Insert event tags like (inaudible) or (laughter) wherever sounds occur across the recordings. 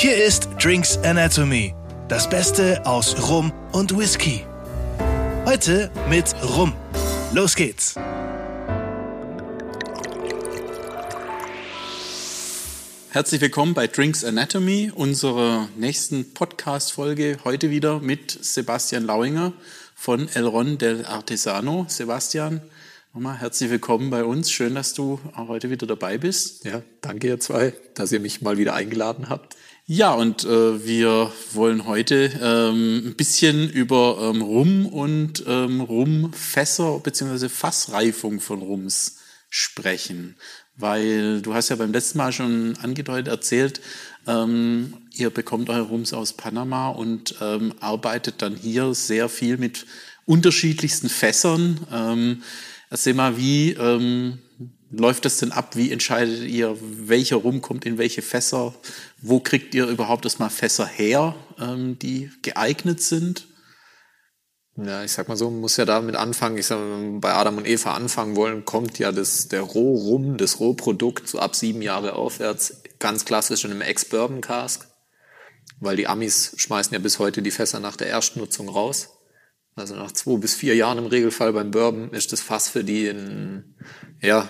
Hier ist Drinks Anatomy, das Beste aus Rum und Whisky. Heute mit Rum. Los geht's! Herzlich willkommen bei Drinks Anatomy, unserer nächsten Podcast-Folge. Heute wieder mit Sebastian Lauinger von Elron del Artesano. Sebastian, nochmal herzlich willkommen bei uns. Schön, dass du auch heute wieder dabei bist. Ja, danke ihr zwei, dass ihr mich mal wieder eingeladen habt. Ja, und äh, wir wollen heute ähm, ein bisschen über ähm, Rum und ähm, Rumfässer bzw. Fassreifung von Rums sprechen. Weil du hast ja beim letzten Mal schon angedeutet erzählt, ähm, ihr bekommt eure Rums aus Panama und ähm, arbeitet dann hier sehr viel mit unterschiedlichsten Fässern. Ähm, erzähl mal, wie ähm, läuft das denn ab? Wie entscheidet ihr, welcher Rum kommt in welche Fässer? Wo kriegt ihr überhaupt erstmal Fässer her, ähm, die geeignet sind? Ja, ich sag mal so, man muss ja damit anfangen. Ich sag mal, bei Adam und Eva anfangen wollen, kommt ja das, der Rohrum, das Rohprodukt so ab sieben Jahre aufwärts, ganz klassisch in einem Ex-Bourbon-Cask. Weil die Amis schmeißen ja bis heute die Fässer nach der Erstnutzung raus. Also nach zwei bis vier Jahren im Regelfall beim Bourbon ist das Fass für die ein, ja,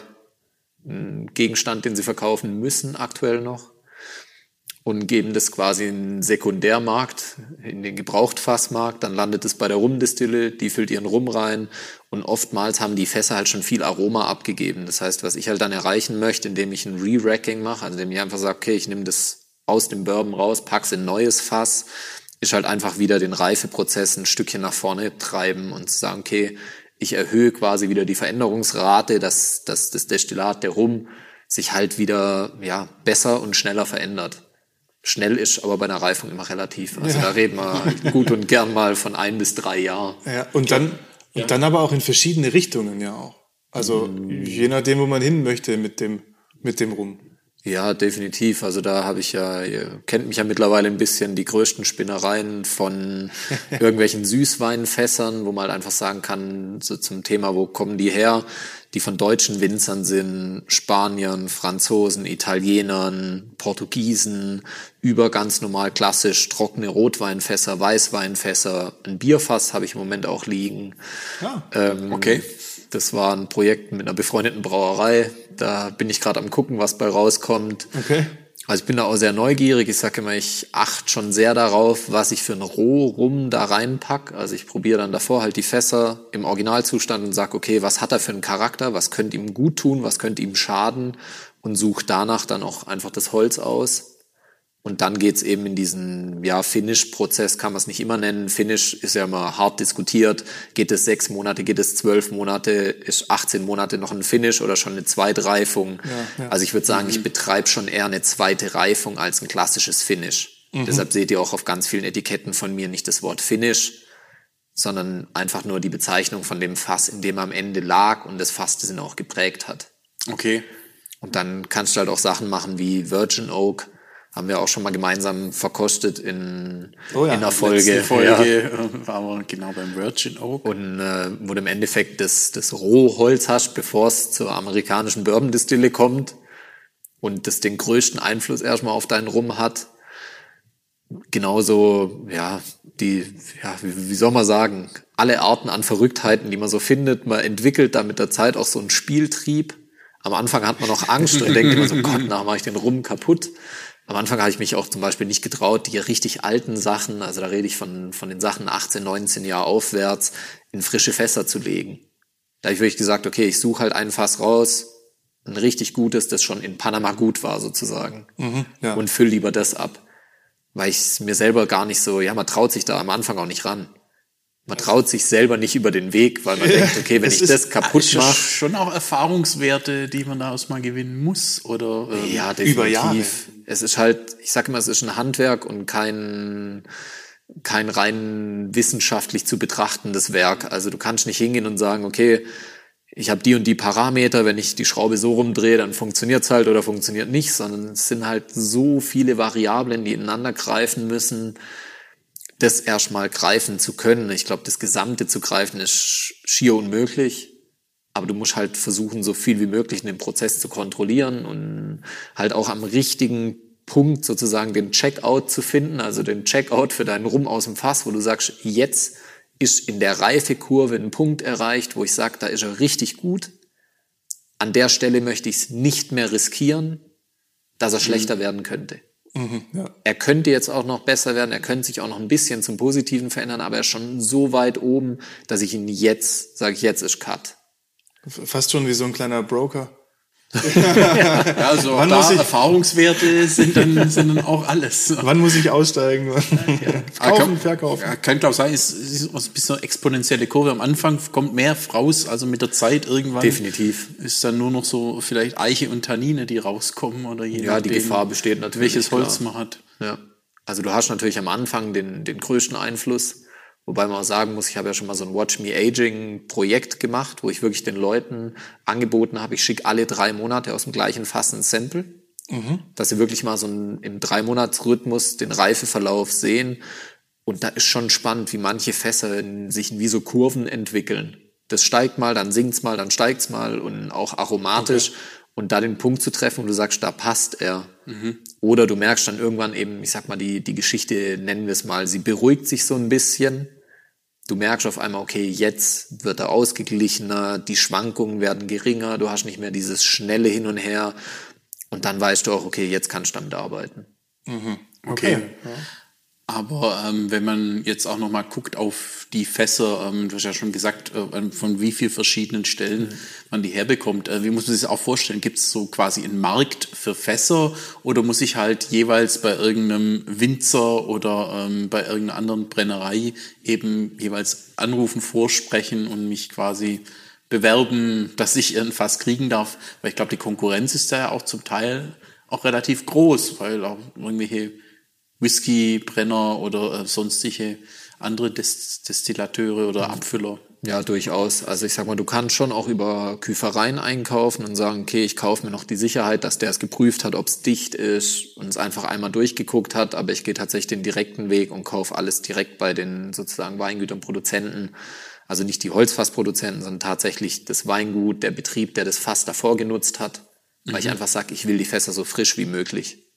Gegenstand, den sie verkaufen müssen aktuell noch und geben das quasi in den Sekundärmarkt, in den Gebrauchtfassmarkt, dann landet es bei der Rumdistille, die füllt ihren Rum rein und oftmals haben die Fässer halt schon viel Aroma abgegeben. Das heißt, was ich halt dann erreichen möchte, indem ich ein Re-Racking mache, also indem ich einfach sage, okay, ich nehme das aus dem Bourbon raus, pack's in neues Fass, ist halt einfach wieder den Reifeprozess ein Stückchen nach vorne treiben und sagen, okay, ich erhöhe quasi wieder die Veränderungsrate, dass, dass das Destillat, der Rum, sich halt wieder ja, besser und schneller verändert. Schnell ist aber bei einer Reifung immer relativ. Also ja. da reden wir gut und gern mal von ein bis drei Jahren. Ja, und dann, ja. und dann aber auch in verschiedene Richtungen ja auch. Also mm. je nachdem, wo man hin möchte mit dem, mit dem Rum. Ja, definitiv. Also da habe ich ja, ihr kennt mich ja mittlerweile ein bisschen, die größten Spinnereien von (laughs) irgendwelchen Süßweinfässern, wo man halt einfach sagen kann, so zum Thema, wo kommen die her, die von deutschen Winzern sind, Spaniern, Franzosen, Italienern, Portugiesen, über ganz normal klassisch trockene Rotweinfässer, Weißweinfässer, ein Bierfass habe ich im Moment auch liegen. Ja, ähm, okay. Das war ein Projekt mit einer befreundeten Brauerei. Da bin ich gerade am gucken, was bei rauskommt. Okay. Also ich bin da auch sehr neugierig. Ich sage immer, ich achte schon sehr darauf, was ich für ein Rohrum da reinpack. Also ich probiere dann davor halt die Fässer im Originalzustand und sag, okay, was hat er für einen Charakter, was könnte ihm gut tun, was könnte ihm schaden und suche danach dann auch einfach das Holz aus. Und dann geht's eben in diesen ja, Finish-Prozess, kann man es nicht immer nennen. Finish ist ja immer hart diskutiert. Geht es sechs Monate, geht es zwölf Monate, ist 18 Monate noch ein Finish oder schon eine zweite Reifung? Ja, ja. Also ich würde sagen, mhm. ich betreibe schon eher eine zweite Reifung als ein klassisches Finish. Mhm. Deshalb seht ihr auch auf ganz vielen Etiketten von mir nicht das Wort Finish, sondern einfach nur die Bezeichnung von dem Fass, in dem er am Ende lag und das Fass das ihn auch geprägt hat. Okay. Und dann kannst du halt auch Sachen machen wie Virgin Oak, haben wir auch schon mal gemeinsam verkostet in, oh ja, in der Folge. Folge ja. waren wir genau beim Virgin Oak. Und äh, wo du im Endeffekt das, das Rohholz hast, bevor es zur amerikanischen Bourbon-Distille kommt und das den größten Einfluss erstmal auf deinen Rum hat. Genauso, ja, die, ja, wie, wie soll man sagen, alle Arten an Verrücktheiten, die man so findet. Man entwickelt da mit der Zeit auch so einen Spieltrieb. Am Anfang hat man noch Angst und denkt immer so, (laughs) Gott, nach mache ich den Rum kaputt. Am Anfang habe ich mich auch zum Beispiel nicht getraut, die richtig alten Sachen, also da rede ich von, von den Sachen 18, 19 Jahre aufwärts, in frische Fässer zu legen. Da habe ich wirklich gesagt, okay, ich suche halt ein Fass raus, ein richtig gutes, das schon in Panama gut war sozusagen. Mhm, ja. Und füll lieber das ab. Weil ich mir selber gar nicht so, ja, man traut sich da am Anfang auch nicht ran. Man traut sich selber nicht über den Weg, weil man denkt, okay, wenn ich das kaputt mache. Schon auch Erfahrungswerte, die man daraus mal gewinnen muss, oder ähm, ja, definitiv. über Jahre. Es ist halt, ich sage immer, es ist ein Handwerk und kein kein rein wissenschaftlich zu betrachtendes Werk. Also du kannst nicht hingehen und sagen, okay, ich habe die und die Parameter, wenn ich die Schraube so rumdrehe, dann funktioniert's halt oder funktioniert nicht, sondern es sind halt so viele Variablen, die ineinander greifen müssen das erstmal greifen zu können. Ich glaube, das Gesamte zu greifen ist schier unmöglich. Aber du musst halt versuchen, so viel wie möglich in den Prozess zu kontrollieren und halt auch am richtigen Punkt sozusagen den Checkout zu finden, also den Checkout für deinen Rum aus dem Fass, wo du sagst, jetzt ist in der Reifekurve ein Punkt erreicht, wo ich sage, da ist er richtig gut. An der Stelle möchte ich es nicht mehr riskieren, dass er schlechter werden könnte. Ja. Er könnte jetzt auch noch besser werden, er könnte sich auch noch ein bisschen zum Positiven verändern, aber er ist schon so weit oben, dass ich ihn jetzt, sage ich, jetzt ist Cut. Fast schon wie so ein kleiner Broker. Ja, also Wann da ich- Erfahrungswerte sind dann, sind dann auch alles. Wann muss ich aussteigen? Ah, (laughs) Kaufen, kann- verkaufen. Ja, kann glaube sein, es ist ein bisschen eine exponentielle Kurve. Am Anfang kommt mehr raus, also mit der Zeit irgendwann. Definitiv. Ist dann nur noch so vielleicht Eiche und Tannine, die rauskommen oder je Ja, die Gefahr besteht natürlich. welches Holz klar. man hat. Ja. Also du hast natürlich am Anfang den, den größten Einfluss, wobei man auch sagen muss, ich habe ja schon mal so ein Watch Me Aging Projekt gemacht, wo ich wirklich den Leuten angeboten habe, ich schicke alle drei Monate aus dem gleichen Fass ein Sample, dass sie wirklich mal so einen, im Drei-Monats-Rhythmus den Reifeverlauf sehen. Und da ist schon spannend, wie manche Fässer sich in wie so Kurven entwickeln. Das steigt mal, dann sinkt's mal, dann steigt's mal und auch aromatisch. Und da den Punkt zu treffen, wo du sagst, da passt er. Oder du merkst dann irgendwann eben, ich sag mal, die, die Geschichte, nennen wir es mal, sie beruhigt sich so ein bisschen. Du merkst auf einmal, okay, jetzt wird er ausgeglichener, die Schwankungen werden geringer, du hast nicht mehr dieses schnelle Hin und Her. Und dann weißt du auch, okay, jetzt kannst du damit arbeiten. Okay. Aber ähm, wenn man jetzt auch noch mal guckt auf die Fässer, ähm, du hast ja schon gesagt, äh, von wie vielen verschiedenen Stellen man die herbekommt. Äh, wie muss man sich das auch vorstellen? Gibt es so quasi einen Markt für Fässer oder muss ich halt jeweils bei irgendeinem Winzer oder ähm, bei irgendeiner anderen Brennerei eben jeweils anrufen, vorsprechen und mich quasi bewerben, dass ich ein Fass kriegen darf? Weil ich glaube, die Konkurrenz ist da ja auch zum Teil auch relativ groß, weil auch irgendwelche Whiskybrenner oder äh, sonstige andere Des Destillateure oder Abfüller. Ja, durchaus. Also ich sag mal, du kannst schon auch über Küfereien einkaufen und sagen, okay, ich kaufe mir noch die Sicherheit, dass der es geprüft hat, ob es dicht ist und es einfach einmal durchgeguckt hat, aber ich gehe tatsächlich den direkten Weg und kaufe alles direkt bei den sozusagen Weingütern, Produzenten. Also nicht die Holzfassproduzenten, sondern tatsächlich das Weingut, der Betrieb, der das Fass davor genutzt hat. Weil ich einfach sage, ich will die Fässer so frisch wie möglich.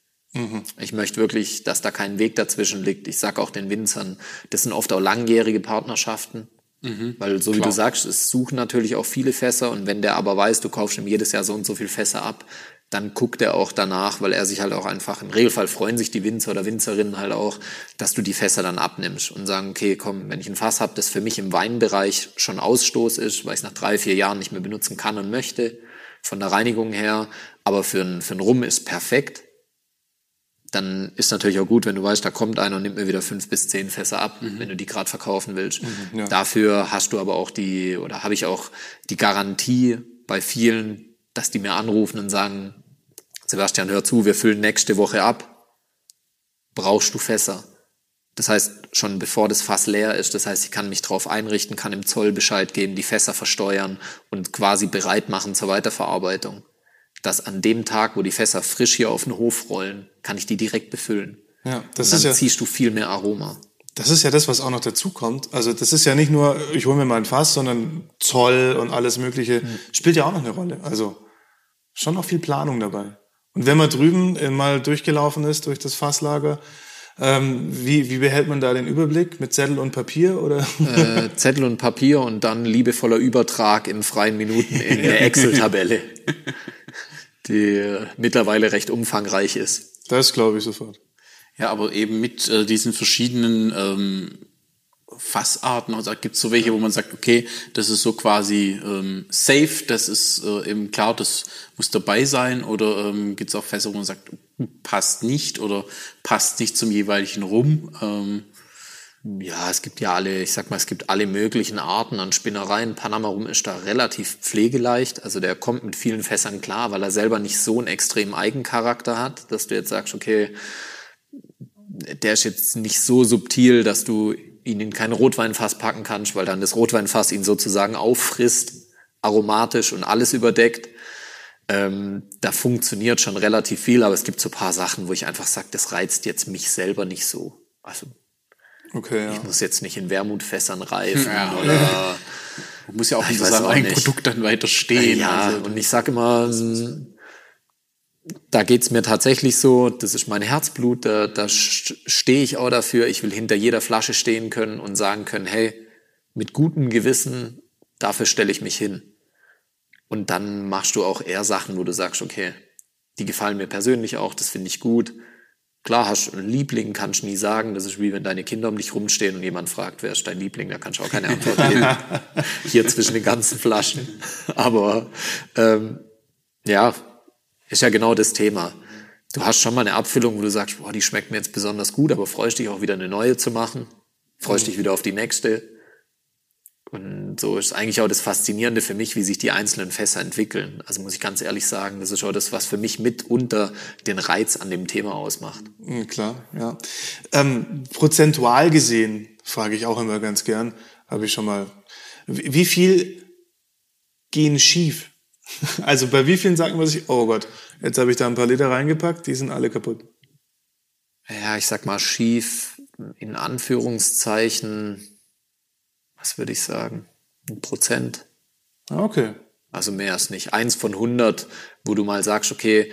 Ich möchte wirklich, dass da kein Weg dazwischen liegt. Ich sag auch den Winzern, das sind oft auch langjährige Partnerschaften. Weil so wie Klar. du sagst, es suchen natürlich auch viele Fässer und wenn der aber weiß, du kaufst ihm jedes Jahr so und so viel Fässer ab, dann guckt er auch danach, weil er sich halt auch einfach, im Regelfall freuen sich die Winzer oder Winzerinnen halt auch, dass du die Fässer dann abnimmst und sagen, okay, komm, wenn ich ein Fass habe, das für mich im Weinbereich schon Ausstoß ist, weil ich es nach drei, vier Jahren nicht mehr benutzen kann und möchte, von der Reinigung her, aber für ein, für ein Rum ist perfekt, dann ist natürlich auch gut, wenn du weißt, da kommt einer und nimmt mir wieder fünf bis zehn Fässer ab, wenn du die gerade verkaufen willst. ja. Dafür hast du aber auch die, oder habe ich auch die Garantie bei vielen, dass die mir anrufen und sagen, Sebastian, hör zu, wir füllen nächste Woche ab. Brauchst du Fässer? Das heißt, schon bevor das Fass leer ist, das heißt, ich kann mich drauf einrichten, kann im Zoll Bescheid geben, die Fässer versteuern und quasi bereit machen zur Weiterverarbeitung. Dass an dem Tag, wo die Fässer frisch hier auf den Hof rollen, kann ich die direkt befüllen. Ja, das Und ist dann ja, ziehst du viel mehr Aroma. das ist ja das, was auch noch dazu kommt. Also das ist ja nicht nur, ich hole mir mal ein Fass, sondern Zoll und alles Mögliche spielt ja auch noch eine Rolle. Also schon noch viel Planung dabei. Und wenn man drüben äh, mal durchgelaufen ist durch das Fasslager, ähm, wie, wie behält man da den Überblick? Mit Zettel und Papier oder? Äh, Zettel und Papier und dann liebevoller Übertrag in freien Minuten in (laughs) der Excel-Tabelle, die äh, mittlerweile recht umfangreich ist. Das glaube ich sofort. Ja, aber eben mit äh, diesen verschiedenen ähm, Fassarten, also gibt es so welche, wo man sagt, okay, das ist so quasi ähm, safe, das ist äh, eben klar, das muss dabei sein, oder ähm, gibt es auch Fässer, wo man sagt, passt nicht oder passt nicht zum jeweiligen Rum. Ähm, Ja, es gibt ja alle, ich sag mal, es gibt alle möglichen Arten an Spinnereien. Panama Rum ist da relativ pflegeleicht. Also der kommt mit vielen Fässern klar, weil er selber nicht so einen extremen Eigencharakter hat, dass du jetzt sagst, okay, der ist jetzt nicht so subtil, dass du ihn in kein Rotweinfass packen kannst, weil dann das Rotweinfass ihn sozusagen auffrisst, aromatisch und alles überdeckt. Ähm, da funktioniert schon relativ viel, aber es gibt so paar Sachen, wo ich einfach sage, das reizt jetzt mich selber nicht so. Also Okay, ja. ich muss jetzt nicht in Wermutfässern reifen Ja. oder (laughs) muss ja auch Ich hinter weiß seinem auch eigenen nicht. Produkt dann weiter stehen. ja, also, und ich sage immer, mm, da geht's mir tatsächlich so, das ist mein Herzblut, da, da stehe ich auch dafür. Ich will hinter jeder Flasche stehen können und sagen können, hey, mit gutem Gewissen, dafür stelle ich mich hin. Und dann machst du auch eher Sachen, wo du sagst, okay, die gefallen mir persönlich auch, das finde ich gut. Klar, hast du einen Liebling, kannst du nie sagen. Das ist wie wenn deine Kinder um dich rumstehen und jemand fragt, wer ist dein Liebling, da kannst du auch keine Antwort geben. (laughs) Hier zwischen den ganzen Flaschen. Aber ähm, ja, ist ja genau das Thema. Du hast schon mal eine Abfüllung, wo du sagst, boah, die schmeckt mir jetzt besonders gut, aber freust dich auch wieder eine neue zu machen. Freust dich wieder auf die nächste. Und so ist eigentlich auch das Faszinierende für mich, wie sich die einzelnen Fässer entwickeln. Also muss ich ganz ehrlich sagen, das ist auch das, was für mich mitunter den Reiz an dem Thema ausmacht. Klar, ja. Ähm, prozentual gesehen, frage ich auch immer ganz gern, habe ich schon mal, wie viel gehen schief? (laughs) Also bei wie vielen sagt man sich, oh Gott, jetzt habe ich da ein paar Liter reingepackt, die sind alle kaputt. Ja, ich sag mal schief, in Anführungszeichen, was würde ich sagen, ein Prozent. Ah, okay. Also mehr ist nicht. Eins von 100, wo du mal sagst, okay,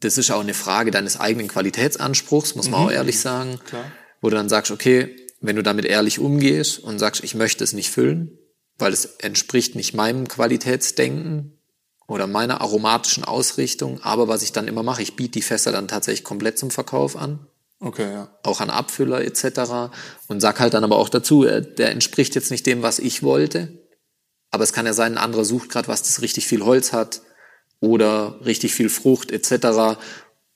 das ist auch eine Frage deines eigenen Qualitätsanspruchs, muss man mhm. auch ehrlich sagen. Klar. Wo du dann sagst, okay, wenn du damit ehrlich umgehst und sagst, ich möchte es nicht füllen, weil es entspricht nicht meinem Qualitätsdenken oder meiner aromatischen Ausrichtung, aber was ich dann immer mache, ich biete die Fässer dann tatsächlich komplett zum Verkauf an. Okay, ja. Auch an Abfüller etc. Und sag halt dann aber auch dazu, äh, der entspricht jetzt nicht dem, was ich wollte. Aber es kann ja sein, ein anderer sucht gerade was, das richtig viel Holz hat oder richtig viel Frucht etc.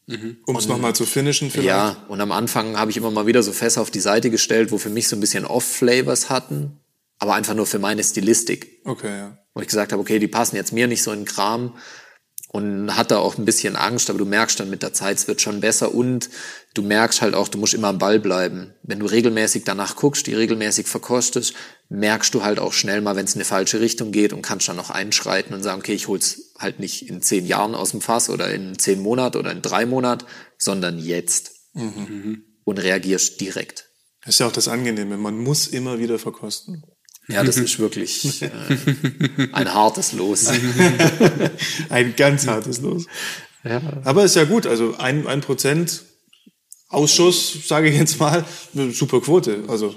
Mhm. Um es nochmal zu finishen vielleicht? Ja, und am Anfang habe ich immer mal wieder so Fässer auf die Seite gestellt, wo für mich so ein bisschen Off-Flavors hatten, aber einfach nur für meine Stilistik. Okay, ja. Wo ich gesagt habe, okay, die passen jetzt mir nicht so in Kram, und hat da auch ein bisschen Angst, aber du merkst dann mit der Zeit, es wird schon besser und du merkst halt auch, du musst immer am Ball bleiben. Wenn du regelmäßig danach guckst, die regelmäßig verkostest, merkst du halt auch schnell mal, wenn es in eine falsche Richtung geht und kannst dann noch einschreiten und sagen, okay, ich hol's halt nicht in zehn Jahren aus dem Fass oder in zehn Monaten oder in drei Monaten, sondern jetzt. Mhm. Und reagierst direkt. Das ist ja auch das Angenehme, man muss immer wieder verkosten. Ja, das ist (laughs) wirklich äh, ein hartes Los. (laughs) ein ganz hartes Los. Ja. Aber ist ja gut, also ein, ein Prozent Ausschuss, sage ich jetzt mal, eine super Quote. Also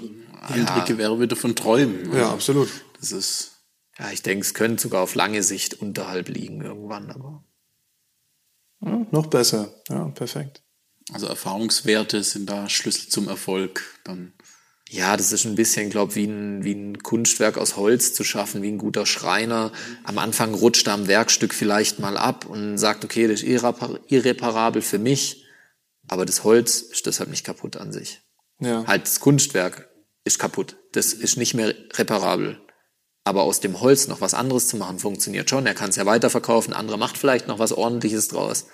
Hendrike ja. wäre wieder von Träumen. Also, ja, absolut. Das ist. Ja, ich denke, es könnte sogar auf lange Sicht unterhalb liegen irgendwann, aber. Ja, noch besser. Ja, perfekt. Also Erfahrungswerte sind da Schlüssel zum Erfolg. Dann ja, das ist ein bisschen, glaube wie ein, wie ein Kunstwerk aus Holz zu schaffen, wie ein guter Schreiner. Am Anfang rutscht er am Werkstück vielleicht mal ab und sagt, okay, das ist irreparabel für mich, aber das Holz ist deshalb nicht kaputt an sich. Ja. Halt, das Kunstwerk ist kaputt. Das ist nicht mehr reparabel. Aber aus dem Holz noch was anderes zu machen, funktioniert schon. Er kann es ja weiterverkaufen, andere macht vielleicht noch was ordentliches draus.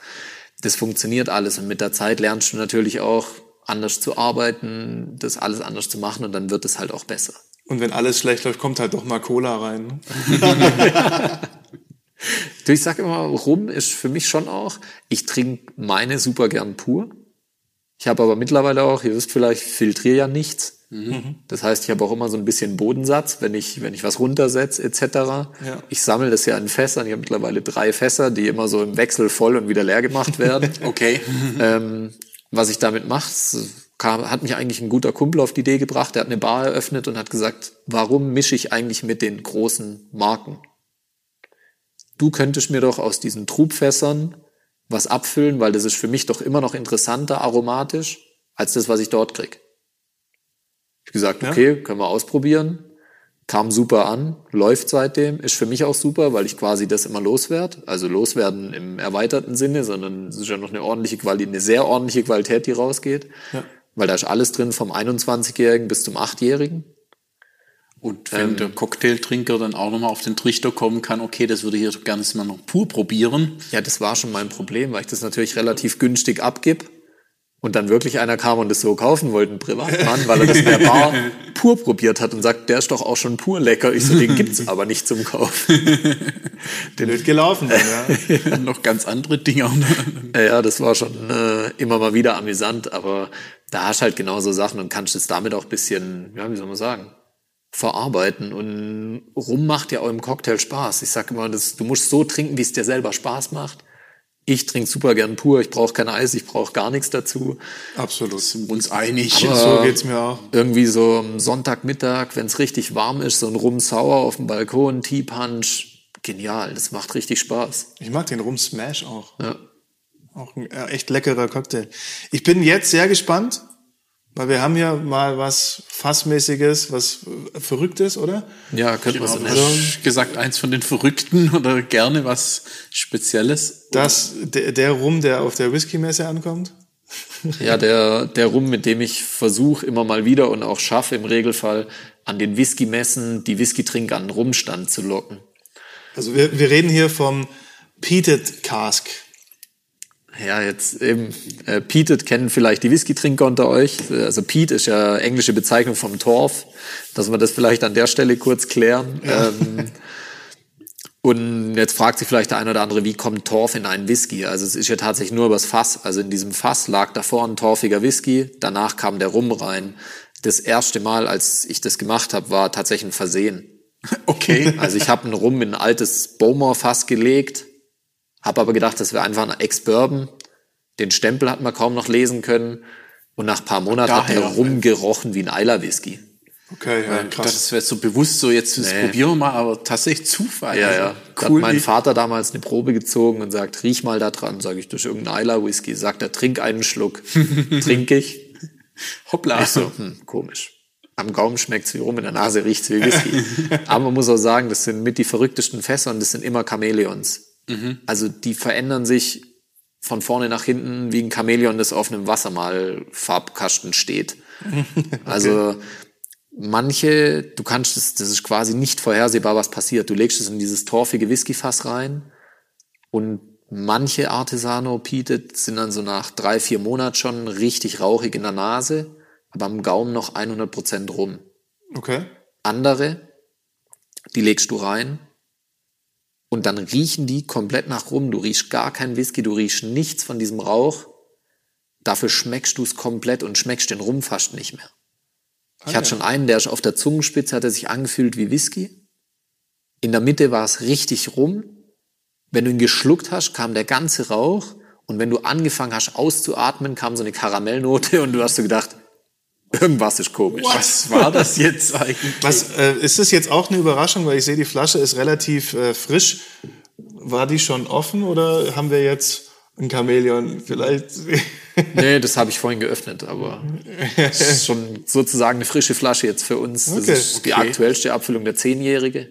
Das funktioniert alles und mit der Zeit lernst du natürlich auch, anders zu arbeiten, das alles anders zu machen und dann wird es halt auch besser. Und wenn alles schlecht läuft, kommt halt doch mal Cola rein. Ne? (laughs) du, ich sag immer, Rum ist für mich schon auch, ich trinke meine super gern pur. Ich habe aber mittlerweile auch, ihr wisst vielleicht, filtriere ja nichts. Mhm. Das heißt, ich habe auch immer so ein bisschen Bodensatz, wenn ich, wenn ich was runtersetze etc. Ja. Ich sammle das ja in Fässern. Ich habe mittlerweile drei Fässer, die immer so im Wechsel voll und wieder leer gemacht werden. (laughs) okay. Ähm, was ich damit mache, kam, hat mich eigentlich ein guter Kumpel auf die Idee gebracht. Der hat eine Bar eröffnet und hat gesagt, warum mische ich eigentlich mit den großen Marken? Du könntest mir doch aus diesen Trubfässern was abfüllen, weil das ist für mich doch immer noch interessanter aromatisch als das, was ich dort krieg. Ich gesagt, okay, ja. können wir ausprobieren kam super an, läuft seitdem, ist für mich auch super, weil ich quasi das immer loswerde. Also loswerden im erweiterten Sinne, sondern es ist ja noch eine ordentliche Qualität, eine sehr ordentliche Qualität, die rausgeht. Ja. Weil da ist alles drin vom 21-Jährigen bis zum 8-Jährigen. Und wenn ähm, der Cocktailtrinker dann auch nochmal auf den Trichter kommen kann, okay, das würde ich hier gerne mal noch pur probieren. Ja, das war schon mein Problem, weil ich das natürlich relativ günstig abgib und dann wirklich einer kam und das so kaufen wollte, ein Privatmann, weil er das in der Bar (laughs) pur probiert hat und sagt, der ist doch auch schon pur lecker. Ich so, den gibt's aber nicht zum Kauf. (laughs) den wird gelaufen, ja. (laughs) ja. noch ganz andere Dinge. ja, das war schon äh, immer mal wieder amüsant, aber da hast halt genau so Sachen und kannst es damit auch bisschen, ja, wie soll man sagen, verarbeiten. Und rum macht ja auch im Cocktail Spaß. Ich sag immer, das, du musst so trinken, wie es dir selber Spaß macht Ich trinke super gern pur, ich brauche kein Eis, ich brauche gar nichts dazu. Absolut. Sind uns einig. so geht's mir auch. Irgendwie so am Sonntagmittag, wenn es richtig warm ist, so ein Rum Sauer auf dem Balkon, Tea Punch, genial, das macht richtig Spaß. Ich mag den Rum Smash auch. Ja. Auch ein äh, echt leckerer Cocktail. Ich bin jetzt sehr gespannt, weil wir haben ja mal was Fassmäßiges, was Verrücktes, oder? Ja, könnte Genau, man so hast gesagt, eins von den Verrückten oder gerne was Spezielles. Das, der, der Rum, der auf der Whisky-Messe ankommt? Ja, der, der Rum, mit dem ich versuche immer mal wieder und auch schaffe im Regelfall an den Whisky-Messen die Whisky-Trinker an den Rumstand zu locken. Also wir, wir reden hier vom Peated Cask. Ja, jetzt eben, äh, Peated kennen vielleicht die Whisky-Trinker unter euch. Also Peat ist ja englische Bezeichnung vom Torf, dass wir das vielleicht an der Stelle kurz klären. Ähm, und jetzt fragt sich vielleicht der eine oder andere, wie kommt Torf in einen Whisky? Also es ist ja tatsächlich nur übers Fass. Also in diesem Fass lag davor ein torfiger Whisky, danach kam der Rum rein. Das erste Mal, als ich das gemacht habe, war tatsächlich ein Versehen. (laughs) Okay. Also ich habe einen Rum in ein altes Bowmore-Fass gelegt, habe aber gedacht, das wäre einfach ein Ex-Bourbon. Den Stempel hat man kaum noch lesen können. Und nach ein paar Monaten hat der Daher. Rum gerochen wie ein Eiler-Whisky. Okay, ja, krass. Das wäre so bewusst so, jetzt das Nee. probieren wir mal, aber tatsächlich Zufall. Ja, Also, ja. Da Cool. hat mein Vater damals eine Probe gezogen und sagt, riech mal da dran. Sag ich, das ist irgendein Eiler-Whisky. Sagt er, trink einen Schluck. (laughs) Trink ich. Hoppla. Ich so, hm, komisch. Am Gaumen schmeckt's wie rum, in der Nase riecht's wie Whisky. (laughs) Aber man muss auch sagen, das sind mit die verrücktesten Fässer und das sind immer Chamäleons. Also die verändern sich von vorne nach hinten wie ein Chamäleon, das auf einem Wassermalfarbkasten steht. (laughs) Also manche, du kannst es, das ist quasi nicht vorhersehbar, was passiert. Du legst es in dieses torfige Whiskyfass rein und manche Artesano Peated sind dann so nach drei, vier Monaten schon richtig rauchig in der Nase, aber am Gaumen noch 100% rum. Okay. Andere, die legst du rein und dann riechen die komplett nach rum. Du riechst gar kein Whisky, du riechst nichts von diesem Rauch. Dafür schmeckst du es komplett und schmeckst den Rum fast nicht mehr. Ich hatte schon einen, der auf der Zungenspitze, hat er sich angefühlt wie Whisky. In der Mitte war es richtig rum. Wenn du ihn geschluckt hast, kam der ganze Rauch. Und wenn du angefangen hast auszuatmen, kam so eine Karamellnote (laughs) und du hast so gedacht, irgendwas ist komisch. Was war das jetzt eigentlich? Was, äh, ist das jetzt auch eine Überraschung, weil ich sehe, die Flasche ist relativ äh, frisch. War die schon offen oder haben wir jetzt ein Chamäleon vielleicht? (laughs) Nee, das habe ich vorhin geöffnet, aber es ist schon sozusagen eine frische Flasche jetzt für uns. Das Okay. ist die Okay. aktuellste Abfüllung der Zehnjährige.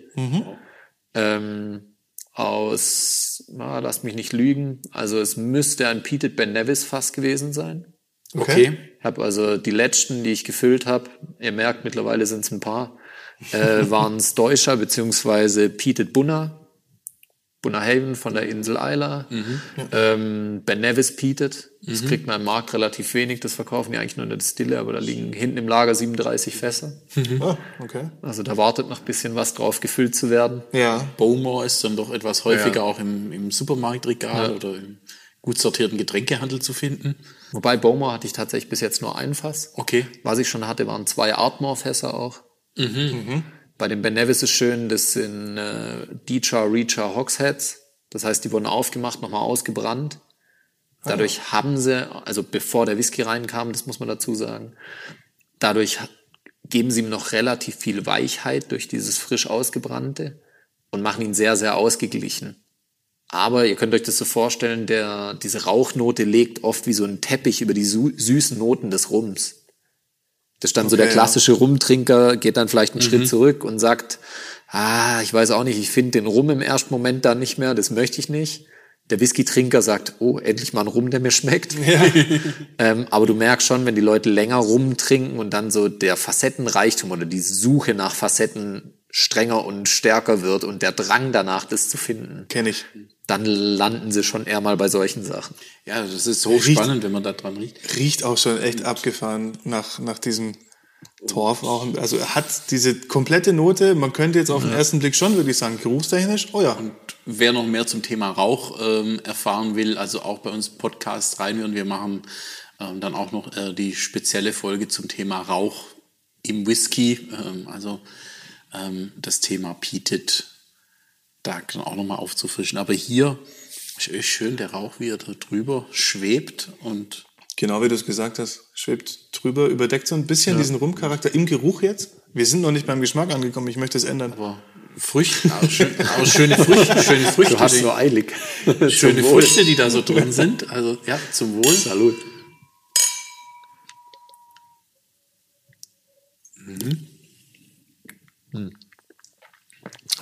Ähm, aus, na, lass mich nicht lügen, also es müsste ein Peated Ben Nevis Fass gewesen sein. Okay. Ich habe also die letzten, die ich gefüllt habe, ihr merkt, mittlerweile sind es ein paar, äh, (laughs) waren Stoischer beziehungsweise Peated Bunna, Bunna Haven von der Insel Isla, ähm, Ben Nevis Peated. Das kriegt man im Markt relativ wenig, das verkaufen die eigentlich nur in der Distille, aber da liegen hinten im Lager 37 Fässer. ah, okay. Also da wartet noch ein bisschen was drauf, gefüllt zu werden. Ja. Bowmore ist dann doch etwas häufiger Ja. auch im, im Supermarktregal oder im gut sortierten Getränkehandel zu finden. Wobei Bowmore hatte ich tatsächlich bis jetzt nur ein Fass. Okay. Was ich schon hatte, waren zwei Ardmore-Fässer auch. Bei dem Ben Nevis ist schön, das sind äh, Deechar Reacher Hogsheads. Das heißt, die wurden aufgemacht, nochmal ausgebrannt. Dadurch haben sie, also bevor der Whisky reinkam, das muss man dazu sagen, dadurch geben sie ihm noch relativ viel Weichheit durch dieses frisch ausgebrannte und machen ihn sehr, sehr ausgeglichen. Aber ihr könnt euch das so vorstellen, der, diese Rauchnote legt oft wie so ein Teppich über die süßen Noten des Rums. Das ist dann so Okay, der klassische Rumtrinker, geht dann vielleicht einen Schritt zurück und sagt, ah, ich weiß auch nicht, ich finde den Rum im ersten Moment da nicht mehr, das möchte ich nicht. Der Whisky-Trinker sagt, oh, endlich mal ein Rum, der mir schmeckt. (laughs) (laughs) ähm, aber du merkst schon, wenn die Leute länger rumtrinken und dann so der Facettenreichtum oder die Suche nach Facetten strenger und stärker wird und der Drang danach, das zu finden, Kenne ich. Dann landen sie schon eher mal bei solchen Sachen. Ja, das ist so Riecht- spannend, wenn man da dran riecht. Riecht auch schon echt abgefahren nach, nach diesem Torf auch. Also hat diese komplette Note, man könnte jetzt auf den ersten Blick schon wirklich sagen, geruchstechnisch, oh ja. Wer noch mehr zum Thema Rauch ähm, erfahren will, also auch bei uns Podcast reinhören. Wir machen ähm, dann auch noch äh, die spezielle Folge zum Thema Rauch im Whisky. Ähm, also ähm, das Thema Peated da auch nochmal aufzufrischen. Aber hier Ist schön der Rauch, wie er da drüber schwebt und Genau wie du es gesagt hast, schwebt drüber, überdeckt so ein bisschen diesen Rumcharakter im Geruch jetzt. Wir sind noch nicht beim Geschmack angekommen, ich möchte es ändern. aber Früchte, aber, schön, aber schöne Früchte, schöne Früchte, Du hast die, so eilig. schöne. Früchte, die da so drin sind. Also ja, zum Wohl. Salut.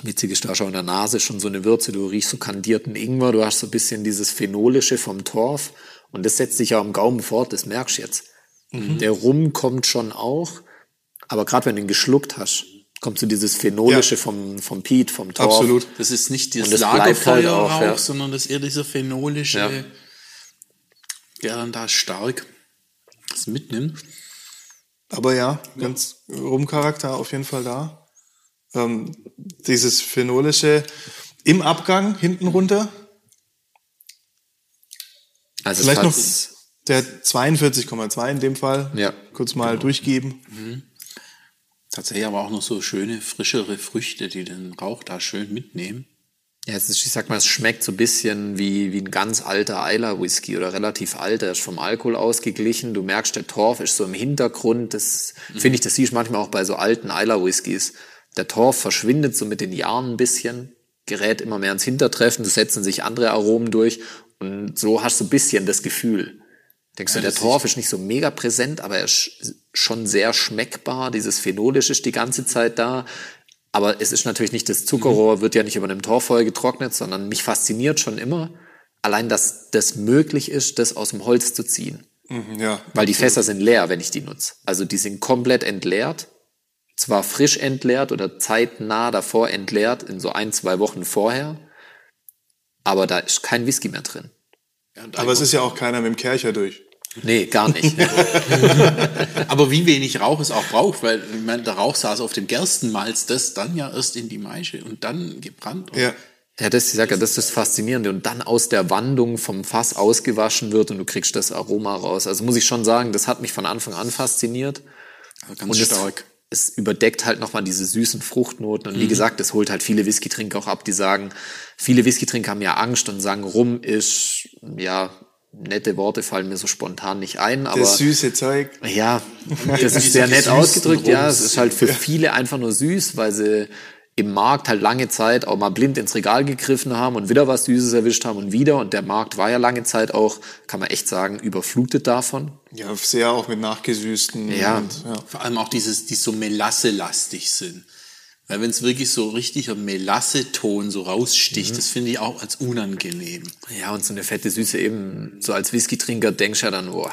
Witzig ist da schon in der Nase schon so eine Würze. Du riechst so kandierten Ingwer, du hast so ein bisschen dieses Phenolische vom Torf und das setzt sich ja am Gaumen fort, das merkst du jetzt. Der Rum kommt schon auch, aber gerade wenn du ihn geschluckt hast, kommt so dieses Phenolische Ja. vom, vom Peat, vom Torf. Absolut. Das ist nicht dieses das halt Lagerfeuerrauch, auch, ja. sondern das ist eher dieser phenolische, Ja. der dann da stark das mitnimmt. Aber ja, ganz Rumcharakter auf jeden Fall da. Ähm, dieses Phenolische im Abgang hinten runter. Also Vielleicht noch der 42,2 in dem Fall. Ja. Kurz mal durchgeben. Tatsächlich aber auch noch so schöne, frischere Früchte, die den Rauch da schön mitnehmen. Ja, es ist, ich sag mal, es schmeckt so ein bisschen wie, wie ein ganz alter Eiler Whisky oder relativ alter, ist vom Alkohol ausgeglichen. Du merkst, der Torf ist so im Hintergrund. Das finde ich, das siehst du manchmal auch bei so alten Eiler Whiskys. Der Torf verschwindet so mit den Jahren ein bisschen, gerät immer mehr ins Hintertreffen, es setzen sich andere Aromen durch und so hast du ein bisschen das Gefühl. Denkst du, Ja, der Torf ist nicht so mega präsent, aber er ist schon sehr schmeckbar. Dieses Phenolische ist die ganze Zeit da. Aber es ist natürlich nicht das Zuckerrohr, wird ja nicht über einem Torfeuer getrocknet, sondern mich fasziniert schon immer allein, dass das möglich ist, das aus dem Holz zu ziehen. Mhm, Ja. Weil die Fässer sind leer, wenn ich die nutze. Also die sind komplett entleert. Zwar frisch entleert oder zeitnah davor entleert, in so ein, zwei Wochen vorher. Aber da ist kein Whisky mehr drin. Ja, und Aber es ist ja auch keiner mit dem Kercher durch. Nee, gar nicht. (laughs) (laughs) Aber wie wenig Rauch es auch braucht, weil ich meine, der Rauch saß auf dem Gerstenmalz, das dann ja erst in die Maische und dann gebrannt. Und Ja. Ja, das, ich sag ja, das ist das Faszinierende. Und dann aus der Wandung vom Fass ausgewaschen wird und du kriegst das Aroma raus. Also muss ich schon sagen, das hat mich von Anfang an fasziniert. Also ganz und es, stark. Es überdeckt halt nochmal diese süßen Fruchtnoten. Und wie gesagt, das holt halt viele Whisky-Trinker auch ab, die sagen, viele Whisky-Trinker haben ja Angst und sagen, Rum ist, ja, nette Worte fallen mir so spontan nicht ein, aber. Das süße Zeug. Ja, (laughs) das ist sehr nett ausgedrückt. Ja, Rums. es ist halt für viele einfach nur süß, weil sie im Markt halt lange Zeit auch mal blind ins Regal gegriffen haben und wieder was Süßes erwischt haben und wieder. Und der Markt war ja lange Zeit auch, kann man echt sagen, überflutet davon. Ja, sehr auch mit nachgesüßten. Ja. Und, ja. Vor allem auch dieses, die so Melasse-lastig sind. Weil wenn es wirklich so richtiger Melasse-Ton so raussticht, das finde ich auch als unangenehm. Ja, und so eine fette Süße eben, so als Whisky-Trinker denkst du ja dann, boah,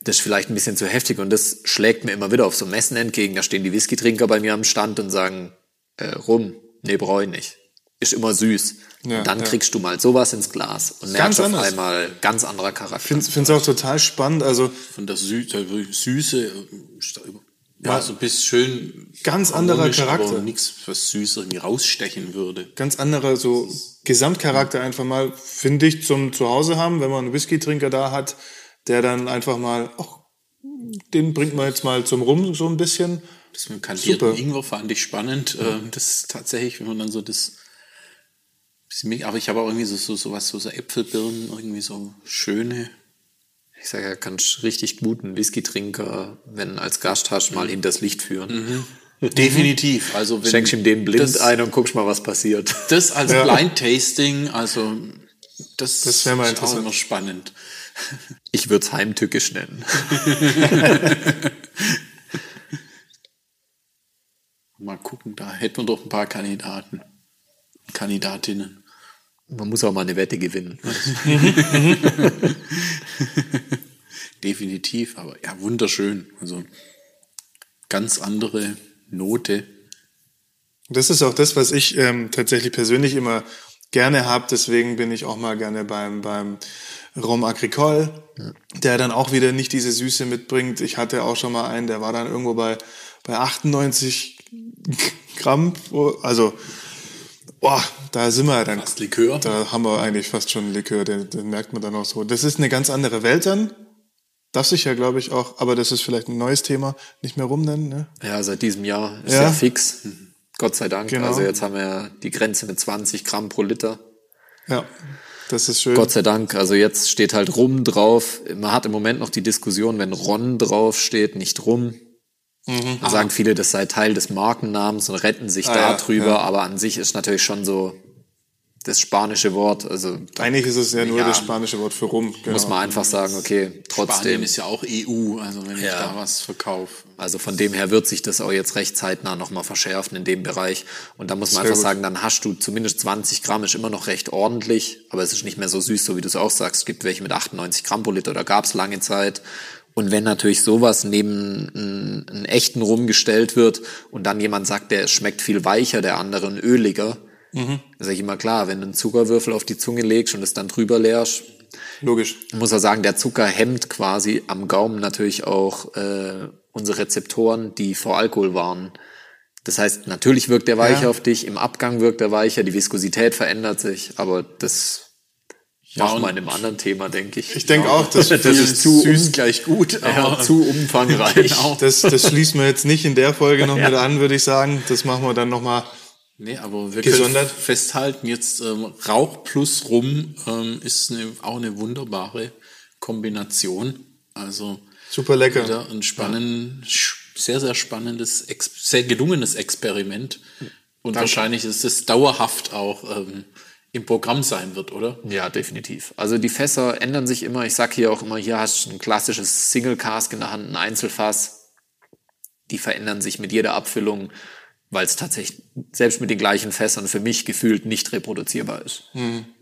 das ist vielleicht ein bisschen zu heftig. Und das schlägt mir immer wieder auf so Messen entgegen. Da stehen die Whisky-Trinker bei mir am Stand und sagen, äh, rum, nee, brauche ich nicht. Ist immer süß. Ja, und dann ja. kriegst du mal sowas ins Glas und Ganz merkst auf anders. einmal ganz anderer Charakter. Ich finde es auch total spannend. Also Von der, Sü der Süße, ja, so ein bisschen schön. Ganz anderer Charakter. Aber nichts, was süß irgendwie rausstechen würde. ganz anderer so Gesamtcharakter einfach mal, finde ich, zum Zuhause haben, wenn man einen Whisky-Trinker da hat, der dann einfach mal, ach, den bringt man jetzt mal zum Rum so ein bisschen. Das mit kandierten. Ingwer fand ich spannend. Ähm, Das ist tatsächlich, wenn man dann so das. bisschen Aber ich habe auch irgendwie so, so, so was, so, so Äpfelbirnen, irgendwie so schöne. Ich sage ja, kannst richtig guten Whisky-Trinker, wenn als Gast hast, mal hinters Licht führen. Definitiv. Also wenn Schenkst ihm den blind das, ein und guckst mal, was passiert. Das als Ja. Blind Tasting, also das, Das wär mal ist auch interessant. immer spannend. Ich würde es heimtückisch nennen. (laughs) Mal gucken, da hätten wir doch ein paar Kandidaten, Kandidatinnen. Man muss auch mal eine Wette gewinnen. (laughs) Definitiv, aber ja, wunderschön. Also ganz andere Note. Das ist auch das, was ich ähm, tatsächlich persönlich immer gerne habe. Deswegen bin ich auch mal gerne beim, beim Rom Agricole, der dann auch wieder nicht diese Süße mitbringt. Ich hatte auch schon mal einen, der war dann irgendwo bei, bei 98 Gramm. Also, boah, da sind wir dann. Fast Likör. Da haben wir eigentlich fast schon Likör, den, den merkt man dann auch so. Das ist eine ganz andere Welt dann. Darf sich ja, glaube ich, auch, aber das ist vielleicht ein neues Thema, nicht mehr rumnennen. Ne? Ja, seit diesem Jahr ist Ja. ja, fix. Gott sei Dank. Genau. Also jetzt haben wir ja die Grenze mit 20 Gramm pro Liter. Ja. Das ist schön. Gott sei Dank. Also jetzt steht halt Rum drauf. Man hat im Moment noch die Diskussion, wenn Ron drauf steht, nicht Rum. Mhm. Da sagen viele, das sei Teil des Markennamens und retten sich Ah, ja, darüber. ja. Aber an sich ist natürlich schon so das spanische Wort. Also Eigentlich ist es ja nur Ja. das spanische Wort für rum. Genau. muss man einfach sagen, okay, Spanien trotzdem. ist ja auch EU, also wenn ich Ja. da was verkaufe. Also von dem her wird sich das auch jetzt recht zeitnah nochmal verschärfen in dem Bereich. Und da muss man Sehr einfach gut. sagen, dann hast du zumindest 20 Gramm, ist immer noch recht ordentlich, aber es ist nicht mehr so süß, so wie du es auch sagst. Es gibt welche mit 98 Gramm pro Liter, da gab es lange Zeit. Und wenn natürlich sowas neben einen, einen echten Rum gestellt wird und dann jemand sagt, der schmeckt viel weicher, der andere und öliger, Mhm. sage ich immer klar, wenn du einen Zuckerwürfel auf die Zunge legst und es dann drüber leerst, Logisch. muss er sagen, der Zucker hemmt quasi am Gaumen natürlich auch äh, unsere Rezeptoren, die vor Alkohol warnen. Das heißt, natürlich wirkt der weicher Ja. auf dich, im Abgang wirkt er weicher, die Viskosität verändert sich, aber das Ja, machen wir und- in einem anderen Thema, denke ich. Ich denke auch, das, (laughs) Das ist zu süß um- gleich gut, ja, aber zu umfangreich. (laughs) Genau. das, das schließen wir jetzt nicht in der Folge noch mit an, würde ich sagen. Das machen wir dann nochmal. Nee, aber wir Gesondert. können festhalten, jetzt ähm, Rauch plus Rum ähm, ist eine, auch eine wunderbare Kombination. Also Super lecker. wieder ein spannend, sehr, sehr spannendes, sehr gelungenes Experiment. Und wahrscheinlich ist es dauerhaft auch ähm, im Programm sein wird, oder? Ja, definitiv. Also die Fässer ändern sich immer. Ich sag hier auch immer, hier hast du ein klassisches Single Cask in der Hand, ein Einzelfass. Die verändern sich mit jeder Abfüllung, weil es tatsächlich selbst mit den gleichen Fässern für mich gefühlt nicht reproduzierbar ist.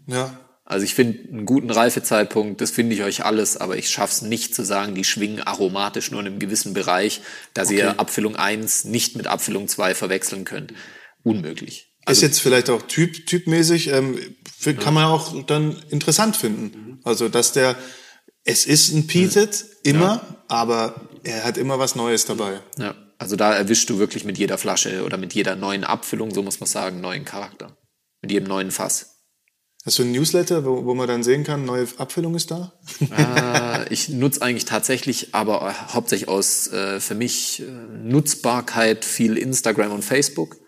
Ja. Also ich finde einen guten Reifezeitpunkt, das finde ich euch alles, aber ich schaff's nicht zu sagen, die schwingen aromatisch nur in einem gewissen Bereich, dass ihr Abfüllung 1 nicht mit Abfüllung 2 verwechseln könnt. Unmöglich. Ist jetzt vielleicht auch typ, typmäßig, ähm, für, kann man auch dann interessant finden. Also, dass der, es ist ein Peated, immer, aber er hat immer was Neues dabei. Ja, also da erwischst du wirklich mit jeder Flasche oder mit jeder neuen Abfüllung, so muss man sagen, neuen Charakter. Mit jedem neuen Fass. Hast du ein Newsletter, wo, wo man dann sehen kann, neue Abfüllung ist da? äh, ich nutze eigentlich tatsächlich, aber äh, hauptsächlich aus äh, für mich äh, Nutzbarkeit viel Instagram und Facebook,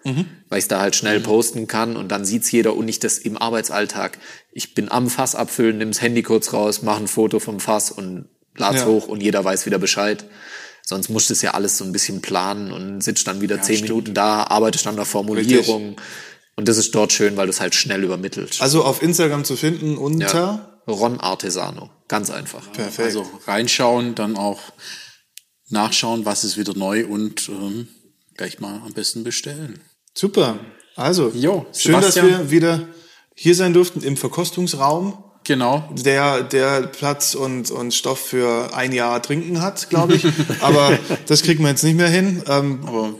weil ich da halt schnell posten kann und dann sieht's jeder und nicht das im Arbeitsalltag. Ich bin am Fass abfüllen, nimm's Handy kurz raus, mache ein Foto vom Fass und lad's Ja. hoch und jeder weiß wieder Bescheid. Sonst musst du es ja alles so ein bisschen planen und sitzt dann wieder zehn Minuten da, arbeitest an der Formulierung. Und das ist dort schön, weil du es halt schnell übermittelst. Also auf Instagram zu finden unter, ja. Ron Artesano. Ganz einfach. perfekt. Also reinschauen, dann auch nachschauen, was ist wieder neu und ähm, gleich mal am besten bestellen. Super. Also, Jo, schön, dass wir wieder hier sein durften im Verkostungsraum, Genau. der, der Platz und, und Stoff für ein Jahr trinken hat, glaube ich. (laughs) Aber das kriegen wir jetzt nicht mehr hin. Ähm, Aber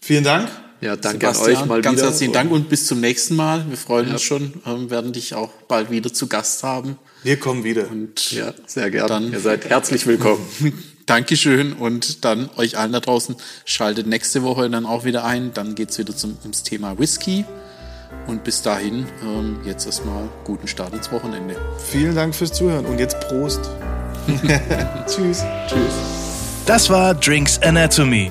vielen Dank. Ja, danke an Sebastian, euch mal ganz wieder. herzlichen Dank und bis zum nächsten Mal. Wir freuen uns schon, ähm, werden dich auch bald wieder zu Gast haben. Wir kommen wieder. Und Ja, sehr gerne. Dann- Ihr seid herzlich willkommen. (laughs) Dankeschön und dann euch allen da draußen schaltet nächste Woche dann auch wieder ein. Dann geht's wieder zum, ums Thema Whisky. Und bis dahin, ähm, jetzt erstmal guten Start ins Wochenende. Vielen Dank fürs Zuhören und jetzt Prost. (laughs) (laughs) Tschüss. Tschüss. Das war Drinks Anatomy.